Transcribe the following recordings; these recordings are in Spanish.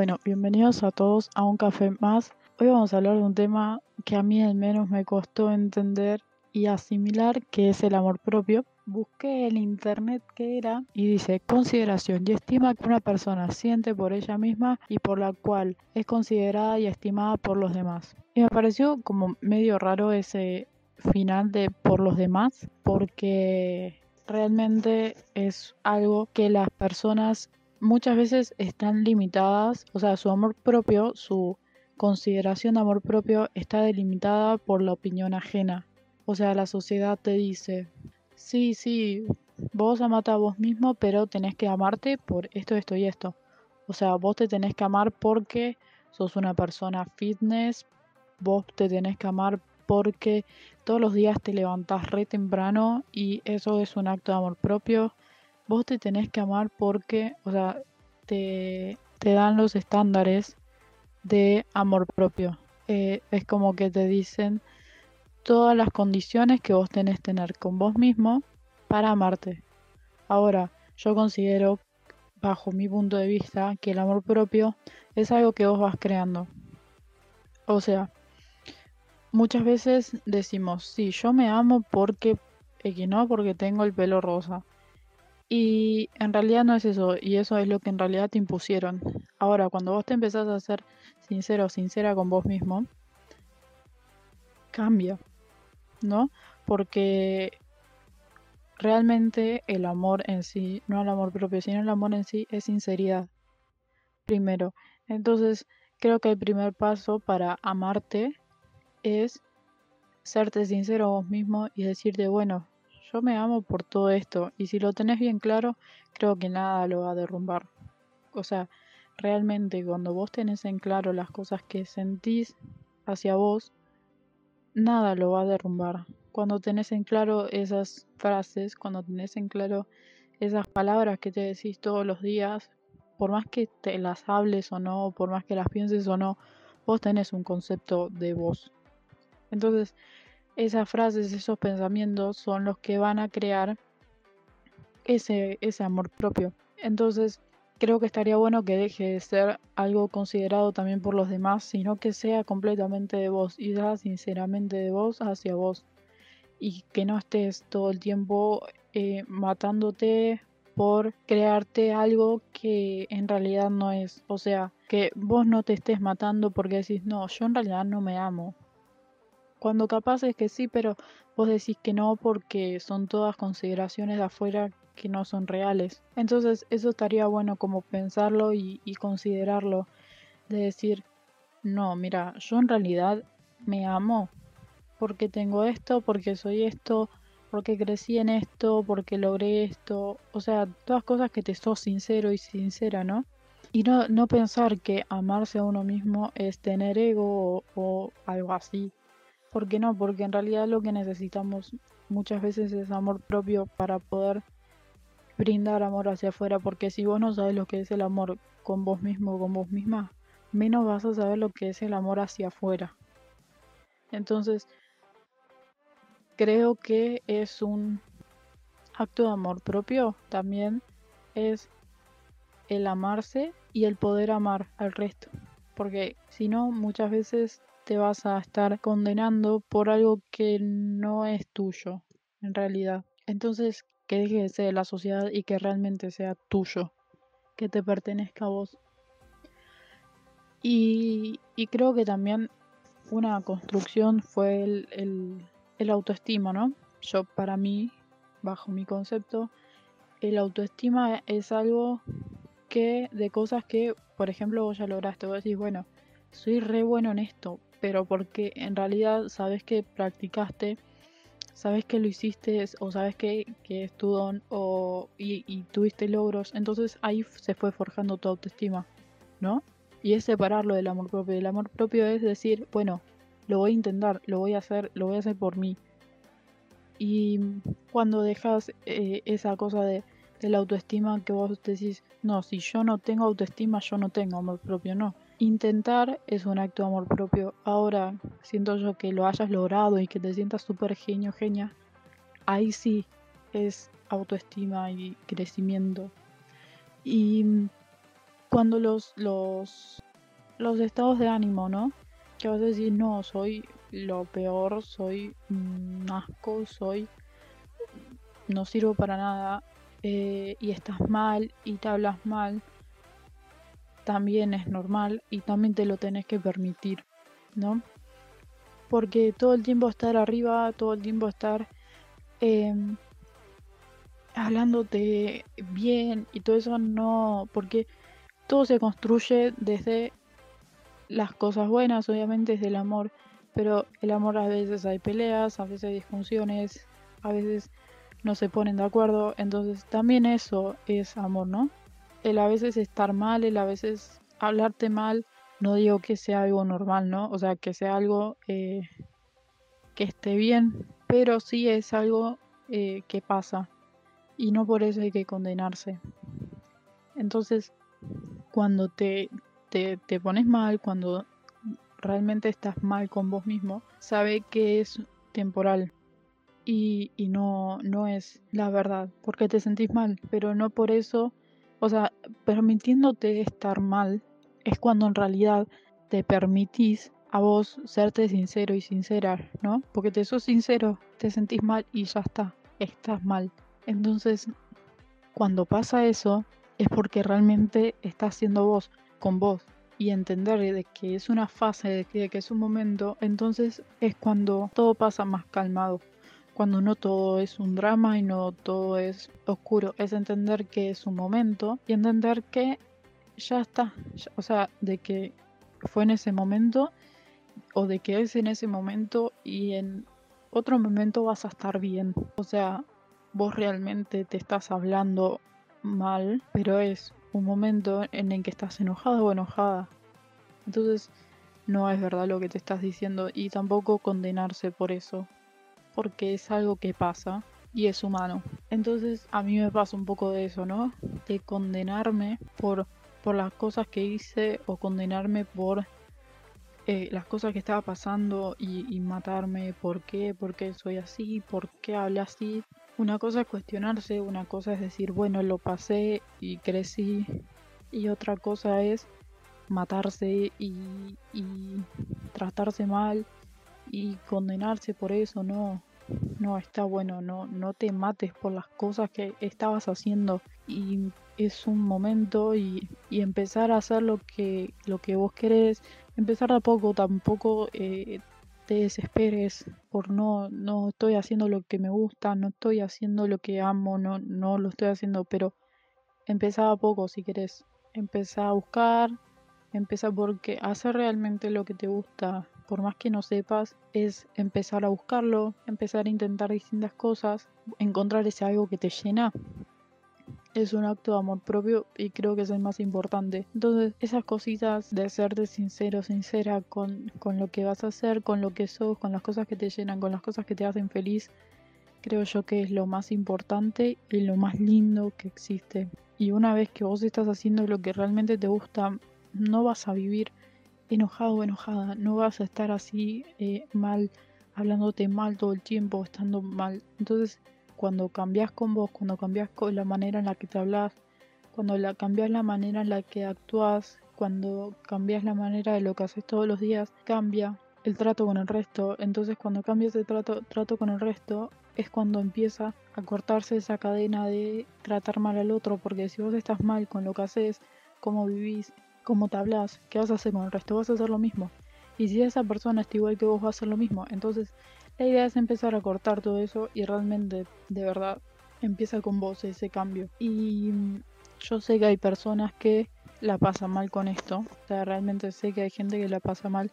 Bueno, bienvenidos a todos a un café más. Hoy vamos a hablar de un tema que a mí al menos me costó entender y asimilar, que es el amor propio. Busqué en internet qué era y dice consideración y estima que una persona siente por ella misma y por la cual es considerada y estimada por los demás. Y me pareció como medio raro ese final de por los demás porque realmente es algo que las personas muchas veces están limitadas, o sea, su amor propio, su consideración de amor propio está delimitada por la opinión ajena. O sea, la sociedad te dice, sí, sí, vos amate a vos mismo, pero tenés que amarte por esto, esto y esto. O sea, vos te tenés que amar porque sos una persona fitness, vos te tenés que amar porque todos los días te levantás re temprano y eso es un acto de amor propio vos te tenés que amar porque, o sea, te, dan los estándares de amor propio. Eh, es como que te dicen todas las condiciones que vos tenés que tener con vos mismo para amarte. Ahora, yo considero, bajo mi punto de vista, que el amor propio es algo que vos vas creando. O sea, muchas veces decimos, sí, yo me amo porque, que no, porque tengo el pelo rosa. Y en realidad no es eso, y eso es lo que en realidad te impusieron. Ahora, cuando vos te empezás a ser sincero o sincera con vos mismo, cambia, ¿no? Porque realmente el amor en sí, no el amor propio, sino el amor en sí es sinceridad. Primero. Entonces, creo que el primer paso para amarte es serte sincero vos mismo y decirte, bueno, yo me amo por todo esto y si lo tenés bien claro, creo que nada lo va a derrumbar. O sea, realmente cuando vos tenés en claro las cosas que sentís hacia vos, nada lo va a derrumbar. Cuando tenés en claro esas frases, cuando tenés en claro esas palabras que te decís todos los días, por más que te las hables o no, por más que las pienses o no, vos tenés un concepto de vos. Entonces, esas frases, esos pensamientos son los que van a crear ese, ese amor propio. Entonces, creo que estaría bueno que deje de ser algo considerado también por los demás, sino que sea completamente de vos y sea sinceramente de vos hacia vos. Y que no estés todo el tiempo eh, matándote por crearte algo que en realidad no es. O sea, que vos no te estés matando porque decís, no, yo en realidad no me amo. Cuando capaz es que sí, pero vos decís que no porque son todas consideraciones de afuera que no son reales. Entonces eso estaría bueno como pensarlo y, considerarlo. De decir, no, mira, yo en realidad me amo porque tengo esto, porque soy esto, porque crecí en esto, porque logré esto. O sea, todas cosas que te sos sincero y sincera, ¿no? Y no, no pensar que amarse a uno mismo es tener ego o algo así. ¿Por qué no? Porque en realidad lo que necesitamos muchas veces es amor propio para poder brindar amor hacia afuera. Porque si vos no sabes lo que es el amor con vos mismo o con vos misma, menos vas a saber lo que es el amor hacia afuera. Entonces, creo que es un acto de amor propio también es el amarse y el poder amar al resto. Porque si no, muchas veces te vas a estar condenando por algo que no es tuyo, en realidad. Entonces, que deje de la sociedad y que realmente sea tuyo, que te pertenezca a vos. Y, creo que también una construcción fue el, el autoestima, ¿no? Yo, para mí, bajo mi concepto, el autoestima es algo que de cosas que, por ejemplo, vos ya lograste. Vos decís, bueno, soy re bueno en esto, pero porque en realidad sabes que practicaste, sabes que lo hiciste o sabes que, que es tu don o, y, tuviste logros, entonces ahí se fue forjando tu autoestima, ¿no? Y es separarlo del amor propio. El amor propio es decir, bueno, lo voy a intentar, lo voy a hacer, lo voy a hacer por mí. Y cuando dejas eh, esa cosa de, de la autoestima que vos decís, no, si yo no tengo autoestima, yo no tengo amor propio, no Intentar es un acto de amor propio. Ahora, siento yo que lo hayas logrado y que te sientas súper genio, genia, ahí sí es autoestima y crecimiento. Y cuando los, los, los estados de ánimo, ¿no? Que vas a decir, no, soy lo peor, soy un asco, soy... no sirvo para nada, eh, y estás mal y te hablas mal, también es normal y también te lo tenés que permitir, ¿no? Porque todo el tiempo estar arriba, todo el tiempo estar em, hablándote bien y todo eso no, porque todo se construye desde las cosas buenas, obviamente desde el amor, pero el amor a veces hay peleas, a veces hay disfunciones, a veces no se ponen de acuerdo, entonces también eso es amor, ¿no? El a veces estar mal, el a veces hablarte mal, no digo que sea algo normal, ¿no? O sea, que sea algo eh, que esté bien, pero sí es algo eh, que pasa y no por eso hay que condenarse. Entonces, cuando te, te, te pones mal, cuando realmente estás mal con vos mismo, sabe que es temporal, y, y, no, no es la verdad, porque te sentís mal, pero no por eso, o sea, permitiéndote estar mal es cuando en realidad te permitís a vos serte sincero y sincera, ¿no? Porque te sos sincero, te sentís mal y ya está, estás mal. Entonces, cuando pasa eso, es porque realmente estás siendo vos con vos y entender de que es una fase, de que, es un momento, entonces es cuando todo pasa más calmado cuando no todo es un drama y no todo es oscuro, es entender que es un momento y entender que ya está, o sea, de que fue en ese momento o de que es en ese momento y en otro momento vas a estar bien. O sea, vos realmente te estás hablando mal, pero es un momento en el que estás enojado o enojada. Entonces, no es verdad lo que te estás diciendo y tampoco condenarse por eso, porque es algo que pasa y es humano. Entonces, a mí me pasa un poco de eso, ¿no? De condenarme por por las cosas que hice o condenarme por eh, las cosas que estaba pasando y, matarme, por qué, por qué soy así, por qué hablé así. Una cosa es cuestionarse, una cosa es decir, bueno, lo pasé y crecí, y otra cosa es matarse y, y tratarse mal y condenarse por eso, no, no está bueno, no, no te mates por las cosas que estabas haciendo. Y es un momento y, empezar a hacer lo que, lo que vos querés, empezar a poco, tampoco eh, te desesperes por no, no estoy haciendo lo que me gusta, no estoy haciendo lo que amo, no, no lo estoy haciendo, pero empezar a poco si querés, empezar a buscar, empezar porque hacer realmente lo que te gusta, por más que no sepas, es empezar a buscarlo, empezar a intentar distintas cosas, encontrar ese algo que te llena es un acto de amor propio y creo que es el más importante. Entonces, esas cositas de serte sincero, sincera con, con lo que vas a hacer, con lo que sos, con las cosas que te llenan, con las cosas que te hacen feliz, creo yo que es lo más importante y lo más lindo que existe. Y una vez que vos estás haciendo lo que realmente te gusta, no vas a vivir enojado o enojada, no vas a estar así eh, mal, hablándote mal todo el tiempo, estando mal. Entonces, cuando cambias con vos, cuando cambias con la manera en la que te hablas, cuando la, cambias la manera en la que actúas, cuando cambias la manera de lo que haces todos los días, cambia el trato con el resto. Entonces cuando cambias el trato, trato con el resto es cuando empieza a cortarse esa cadena de tratar mal al otro, porque si vos estás mal con lo que haces, cómo vivís, cómo te hablas, ¿qué vas a hacer con el resto? Vas a hacer lo mismo. Y si esa persona está igual que vos, va a hacer lo mismo. Entonces la idea es empezar a cortar todo eso y realmente, de verdad, empieza con vos ese cambio. Y mm, yo sé que hay personas que la pasan mal con esto. O sea, realmente sé que hay gente que la pasa mal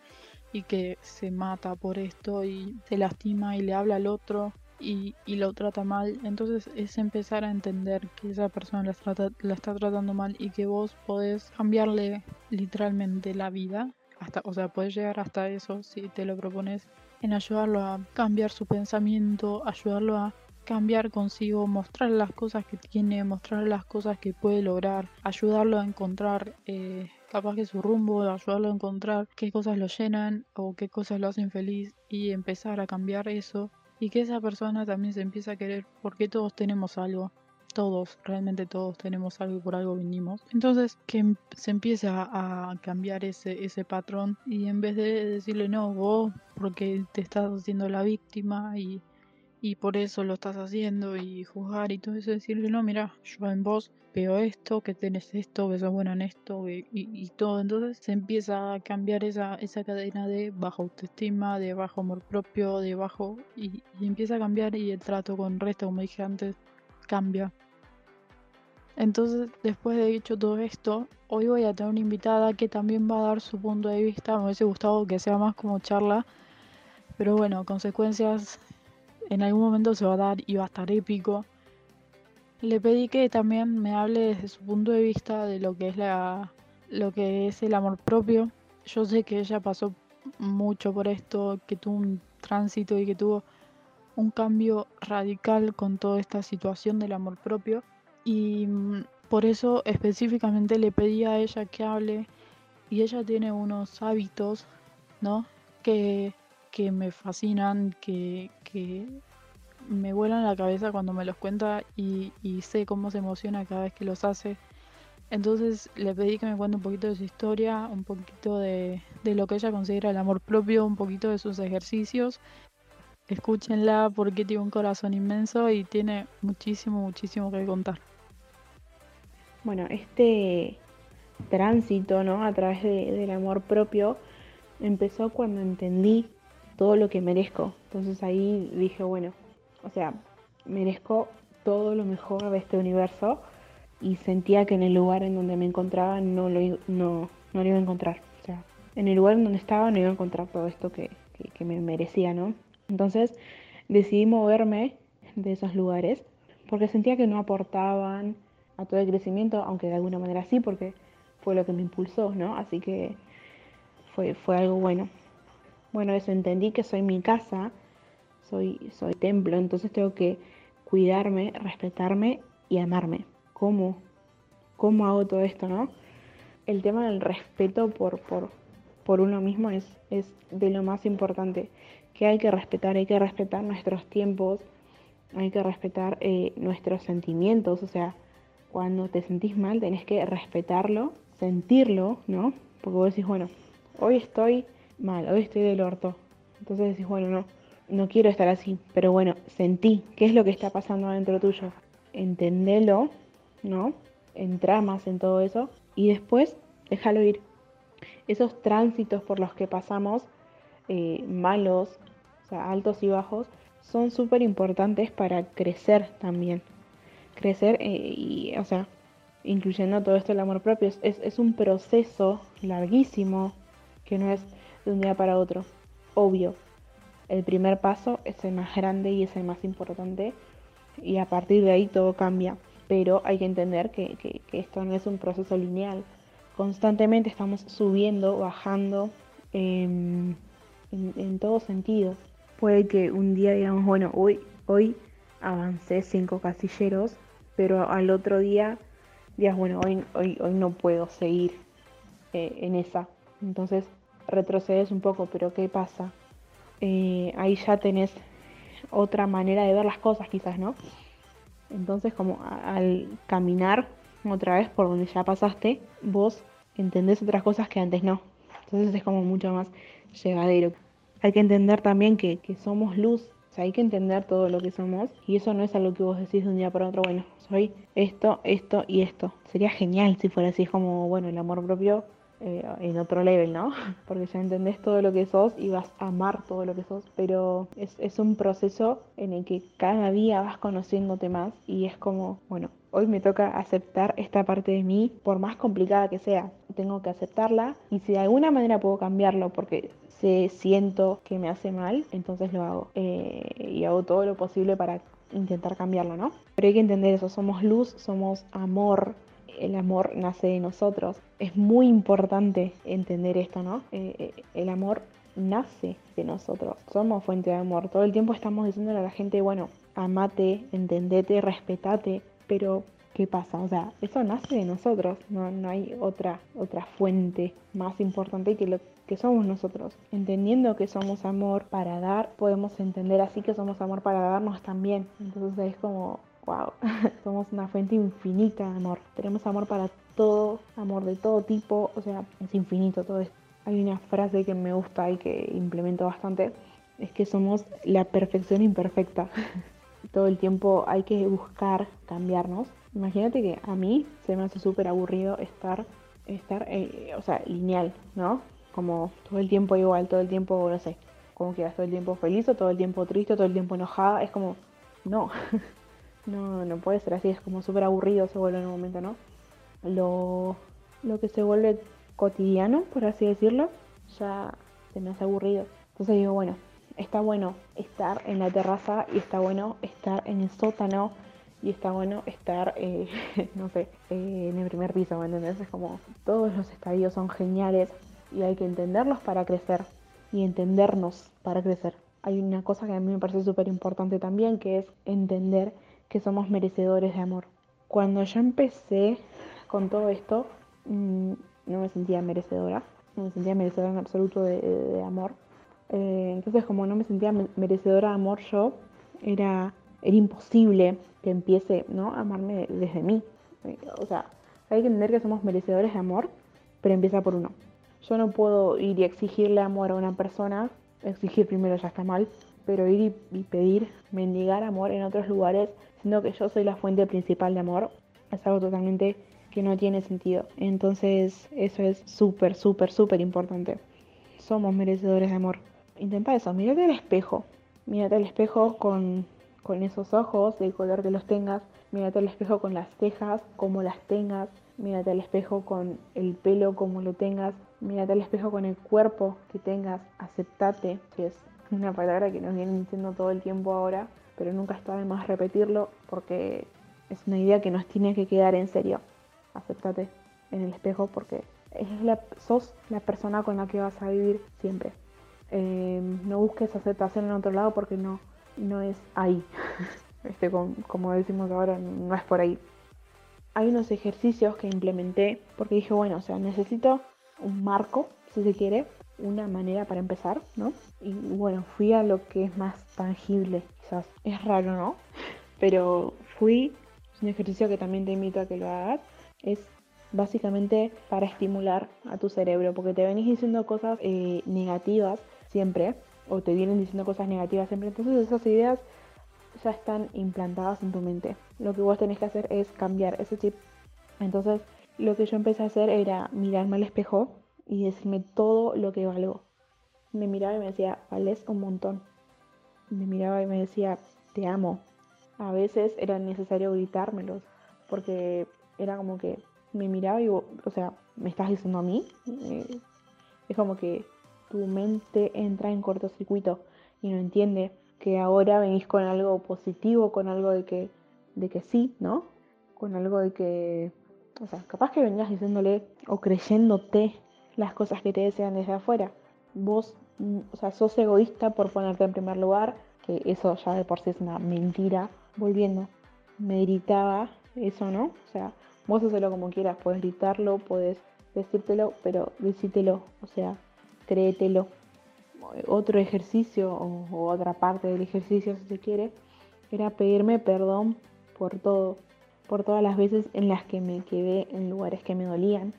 y que se mata por esto y se lastima y le habla al otro y, lo trata mal. Entonces es empezar a entender que esa persona la, la está tratando mal y que vos podés cambiarle literalmente la vida. Hasta, o sea, puedes llegar hasta eso si te lo propones en ayudarlo a cambiar su pensamiento, ayudarlo a cambiar consigo, mostrar las cosas que tiene, mostrar las cosas que puede lograr, ayudarlo a encontrar eh, capaz que su rumbo, ayudarlo a encontrar qué cosas lo llenan o qué cosas lo hacen feliz y empezar a cambiar eso y que esa persona también se empiece a querer porque todos tenemos algo, todos, realmente todos tenemos algo y por algo vinimos. Entonces que se empieza a cambiar ese, ese patrón y en vez de decirle no, vos porque te estás haciendo la víctima y, y por eso lo estás haciendo y juzgar y todo eso, decirle no, mira, yo en vos veo esto, que tenés esto, que sos buena en esto y, todo. Entonces se empieza a cambiar esa, esa cadena de baja autoestima, de bajo amor propio, de bajo... Y empieza a cambiar y el trato con el resto, como dije antes, cambia. Entonces, después de dicho todo esto, hoy voy a tener una invitada que también va a dar su punto de vista. Me hubiese gustado que sea más como charla, pero bueno, consecuencias en algún momento se va a dar y va a estar épico. Le pedí que también me hable desde su punto de vista de lo que es la lo que es el amor propio. Yo sé que ella pasó mucho por esto, que tuvo un tránsito y que tuvo un cambio radical con toda esta situación del amor propio y mm, por eso específicamente le pedí a ella que hable y ella tiene unos hábitos, ¿no? Que, que me fascinan, que, me vuelan la cabeza cuando me los cuenta y, sé cómo se emociona cada vez que los hace. Entonces le pedí que me cuente un poquito de su historia, un poquito de, de lo que ella considera el amor propio, un poquito de sus ejercicios. Escúchenla porque tiene un corazón inmenso y tiene muchísimo, muchísimo que contar. Bueno, este tránsito, ¿no? A través del amor propio empezó cuando entendí todo lo que merezco. Entonces ahí dije, bueno, o sea, merezco todo lo mejor de este universo y sentía que en el lugar en donde me encontraba no lo, no, no lo iba a encontrar. O sea, en el lugar en donde estaba no iba a encontrar todo esto que, que, me merecía, ¿no? Entonces decidí moverme de esos lugares porque sentía que no aportaban a todo el crecimiento, aunque de alguna manera sí, porque fue lo que me impulsó, ¿no? Así que fue, fue algo bueno. Bueno, eso entendí que soy mi casa soy, soy templo, entonces tengo que cuidarme, respetarme y amarme. ¿Cómo? ¿Cómo hago todo esto, no? El tema del respeto por, por, por uno mismo es, es de lo más importante. Que hay que respetar, hay que respetar nuestros tiempos, hay que respetar eh, nuestros sentimientos. O sea, cuando te sentís mal tenés que respetarlo, sentirlo, ¿no? Porque vos decís, bueno, hoy estoy mal, hoy estoy del orto. Entonces decís, bueno, no, no quiero estar así, pero bueno, sentí qué es lo que está pasando dentro tuyo. Entendelo, ¿no? Entra más en todo eso y después déjalo ir. Esos tránsitos por los que pasamos, eh, malos, o sea, altos y bajos, son súper importantes para crecer también. Crecer eh, y, o sea, incluyendo todo esto el amor propio, es, es un proceso larguísimo que no es de un día para otro, obvio, el primer paso es el más grande y es el más importante y a partir de ahí todo cambia. Pero hay que entender que, esto no es un proceso lineal. Constantemente estamos subiendo, bajando en, todo sentido. Puede que un día digamos, bueno, hoy, hoy avancé cinco casilleros, pero al otro día digas, bueno, hoy, hoy, hoy no puedo seguir eh, en esa. Entonces retrocedes un poco, pero ¿qué pasa? Eh, ahí ya tenés otra manera de ver las cosas quizás, ¿no? Entonces como al caminar otra vez por donde ya pasaste, vos entendés otras cosas que antes no. Entonces es como mucho más llegadero. Hay que entender también que, que somos luz, o sea, hay que entender todo lo que somos y eso no es algo que vos decís de un día para otro, bueno, soy esto, esto y esto. Sería genial si fuera así, es como, bueno, el amor propio eh, en otro level, ¿no? Porque ya entendés todo lo que sos y vas a amar todo lo que sos, pero es, es un proceso en el que cada día vas conociéndote más y es como, bueno, hoy me toca aceptar esta parte de mí, por más complicada que sea, tengo que aceptarla y si de alguna manera puedo cambiarlo porque sé, siento que me hace mal, entonces lo hago eh, y hago todo lo posible para intentar cambiarlo, ¿no? Pero hay que entender eso, somos luz, somos amor, el amor nace de nosotros. Es muy importante entender esto, ¿no? Eh, eh, el amor nace de nosotros. Somos fuente de amor. Todo el tiempo estamos diciéndole a la gente, bueno, amate, entendete, respetate, pero ¿qué pasa? O sea, eso nace de nosotros, no, no hay otra, otra fuente más importante que lo que somos nosotros. Entendiendo que somos amor para dar, podemos entender así que somos amor para darnos también. Entonces es como wow, somos una fuente infinita de amor. Tenemos amor para todo, amor de todo tipo, o sea, es infinito todo esto. Hay una frase que me gusta y que implemento bastante, es que somos la perfección imperfecta. todo el tiempo hay que buscar cambiarnos. Imagínate que a mí se me hace súper aburrido estar, estar eh, o sea, lineal, ¿no? Como todo el tiempo igual, todo el tiempo, no sé, como que todo el tiempo feliz o todo el tiempo triste, todo el tiempo enojada. Es como, no, no, no puede ser así, es como súper aburrido se vuelve en un momento, ¿no? Lo, lo que se vuelve cotidiano, por así decirlo, ya se me hace aburrido. Entonces digo, bueno, está bueno estar en la terraza y está bueno estar en el sótano y está bueno estar, eh, no sé, eh, en el primer piso, ¿me entiendes? Es como todos los estadios son geniales y hay que entenderlos para crecer y entendernos para crecer. Hay una cosa que a mí me parece súper importante también, que es entender que somos merecedores de amor. Cuando yo empecé con todo esto, mm, no me sentía merecedora, no me sentía merecedora en absoluto de amor eh, entonces como no me sentía merecedora de amor yo, era, era imposible que empiece ¿no? a amarme desde mí. O sea, hay que entender que somos merecedores de amor, pero empieza por uno. Yo no puedo ir y exigirle amor a una persona, exigir primero ya está mal, pero ir y, pedir, mendigar amor en otros lugares, siendo que yo soy la fuente principal de amor, es algo totalmente que no tiene sentido. Entonces eso es súper, súper, súper importante. Somos merecedores de amor intenta eso, mírate al espejo. Mírate al espejo con, esos ojos, del color que los tengas. Mírate al espejo con las cejas, como las tengas. Mírate al espejo con el pelo, como lo tengas. Mírate al espejo con el cuerpo que tengas. Aceptate, que es una palabra que nos vienen diciendo todo el tiempo ahora, pero nunca está de más repetirlo porque es una idea que nos tiene que quedar en serio. Aceptate en el espejo porque es la, sos la persona con la que vas a vivir siempre. Eh, no busques aceptación en otro lado porque no, no es ahí. este, como, decimos ahora, no es por ahí. Hay unos ejercicios que implementé porque dije, bueno, o sea, necesito un marco, si se quiere, una manera para empezar, ¿no? Y bueno, fui a lo que es más tangible, quizás. Es raro, ¿no? Pero fui, es un ejercicio que también te invito a que lo hagas, es básicamente para estimular a tu cerebro, porque te venís diciendo cosas eh, negativas siempre, o te vienen diciendo cosas negativas siempre, entonces esas ideas ya están implantadas en tu mente. Lo que vos tenés que hacer es cambiar ese chip. Entonces, lo que yo empecé a hacer era mirarme al espejo y decirme todo lo que valgo. Me miraba y me decía, vales un montón. Me miraba y me decía, te amo. A veces era necesario gritármelos, porque era como que me miraba y, o sea, me estás diciendo a mí. Eh, es como que tu mente entra en cortocircuito y no entiende que ahora venís con algo positivo, con algo de que, de que sí, ¿no? Con algo de que, o sea, capaz que vengas diciéndole o creyéndote las cosas que te desean desde afuera. Vos, mm, o sea, sos egoísta por ponerte en primer lugar, que eso ya de por sí es una mentira. Volviendo, me gritaba eso, ¿no? O sea, vos hacelo como quieras, puedes gritarlo, puedes decírtelo, pero decítelo, o sea, créetelo. Otro ejercicio o, otra parte del ejercicio, si se quiere, era pedirme perdón por todo, por todas las veces en las que me quedé en lugares que me dolían.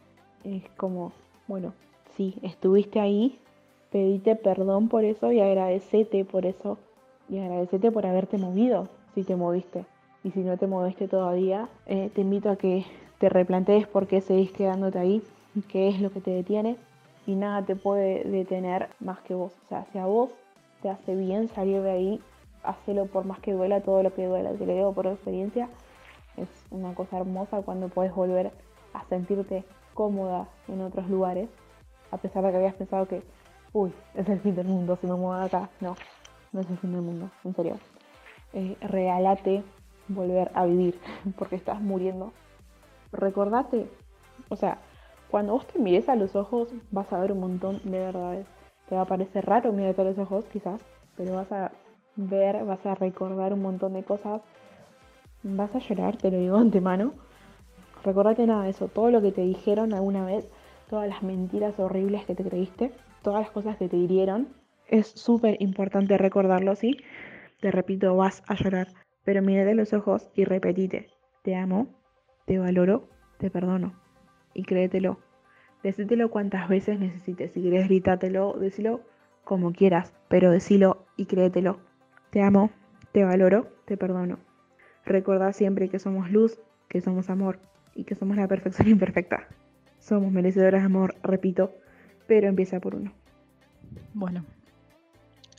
Es como, bueno, sí, estuviste ahí, pedite perdón por eso y agradecete por eso y agradecete por haberte movido si te moviste. Y si no te moviste todavía, eh, te invito a que te replantees por qué seguís quedándote ahí, qué es lo que te detiene y nada te puede detener más que vos. O sea, si a vos te hace bien salir de ahí, hacelo por más que duela todo lo que duela. Te lo digo por experiencia, es una cosa hermosa cuando puedes volver a sentirte cómoda en otros lugares, a pesar de que habías pensado que, uy, es el fin del mundo si me muevo acá. No, no es el fin del mundo, en serio. Eh, regálate volver a vivir porque estás muriendo. Recordate, o sea, cuando vos te mires a los ojos, vas a ver un montón de verdades. Te va a parecer raro mirarte a los ojos, quizás, pero vas a ver, vas a recordar un montón de cosas. Vas a llorar, te lo digo antemano. Recordate nada de eso, todo lo que te dijeron alguna vez, todas las mentiras horribles que te creíste, todas las cosas que te hirieron. Es súper importante recordarlo, ¿sí? Te repito, vas a llorar, Pero mírate los ojos y repetite, te amo, te valoro, te perdono. Y créetelo. Decítelo cuantas veces necesites. Si quieres grítatelo, decilo como quieras, pero decilo y créetelo. Te amo, te valoro, te perdono. Recordá siempre que somos luz, que somos amor y que somos la perfección imperfecta. Somos merecedoras de amor, repito, pero empieza por uno. Bueno,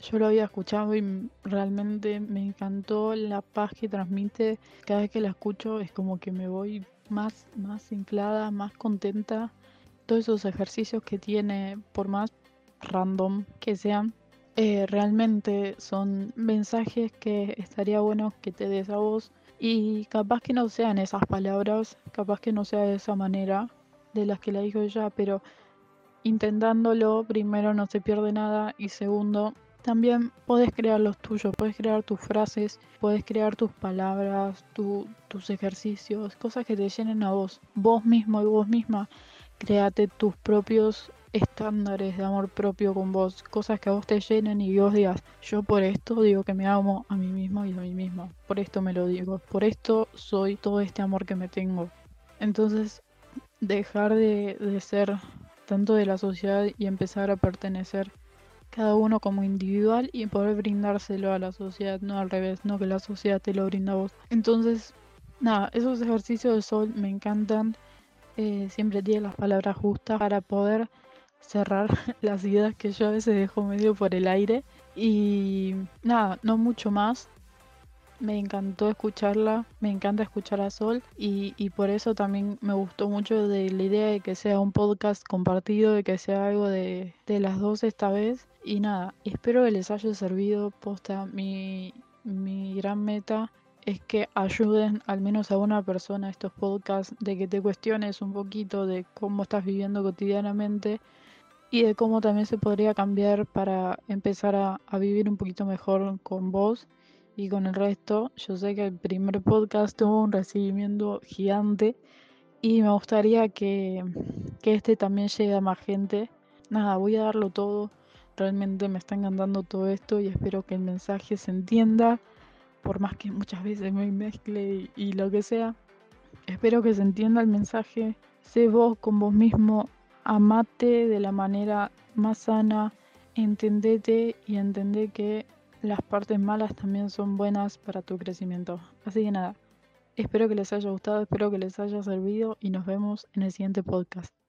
yo lo había escuchado y realmente me encantó la paz que transmite. Cada vez que la escucho es como que me voy más, más inflada, más contenta. Todos esos ejercicios que tiene, por más random que sean, eh, realmente son mensajes que estaría bueno que te des a vos. Y capaz que no sean esas palabras, capaz que no sea de esa manera de las que la dijo ella, pero intentándolo, primero no se pierde nada y segundo, también puedes crear los tuyos, puedes crear tus frases, puedes crear tus palabras, tus ejercicios, cosas que te llenen a vos. Vos mismo y vos misma, créate tus propios estándares de amor propio con vos, cosas que a vos te llenen y vos digas, yo por esto digo que me amo a mí mismo y a mí misma, por esto me lo digo, por esto soy todo este amor que me tengo. Entonces, dejar de, de ser tanto de la sociedad y empezar a pertenecer cada uno como individual y poder brindárselo a la sociedad, no al revés, no que la sociedad te lo brinda a vos. Entonces, nada, esos ejercicios de sol me encantan. Eh, siempre tiene las palabras justas para poder cerrar las ideas que yo a veces dejo medio por el aire. Y nada, no mucho más me encantó escucharla, me encanta escuchar a Sol y, por eso también me gustó mucho de la idea de que sea un podcast compartido, de que sea algo de, las dos esta vez. Y nada, espero que les haya servido. Posta, mi, mi gran meta es que ayuden al menos a una persona estos podcasts, de que te cuestiones un poquito de cómo estás viviendo cotidianamente y de cómo también se podría cambiar para empezar a, a vivir un poquito mejor con vos y con el resto. Yo sé que el primer podcast tuvo un recibimiento gigante y me gustaría que, que este también llegue a más gente. Nada, voy a darlo todo. Realmente me está encantando todo esto y espero que el mensaje se entienda, por más que muchas veces me mezcle y, y lo que sea. Espero que se entienda el mensaje. Sé vos con vos mismo, amate de la manera más sana, entendete y entendé que las partes malas también son buenas para tu crecimiento. Así que nada, espero que les haya gustado, espero que les haya servido y nos vemos en el siguiente podcast.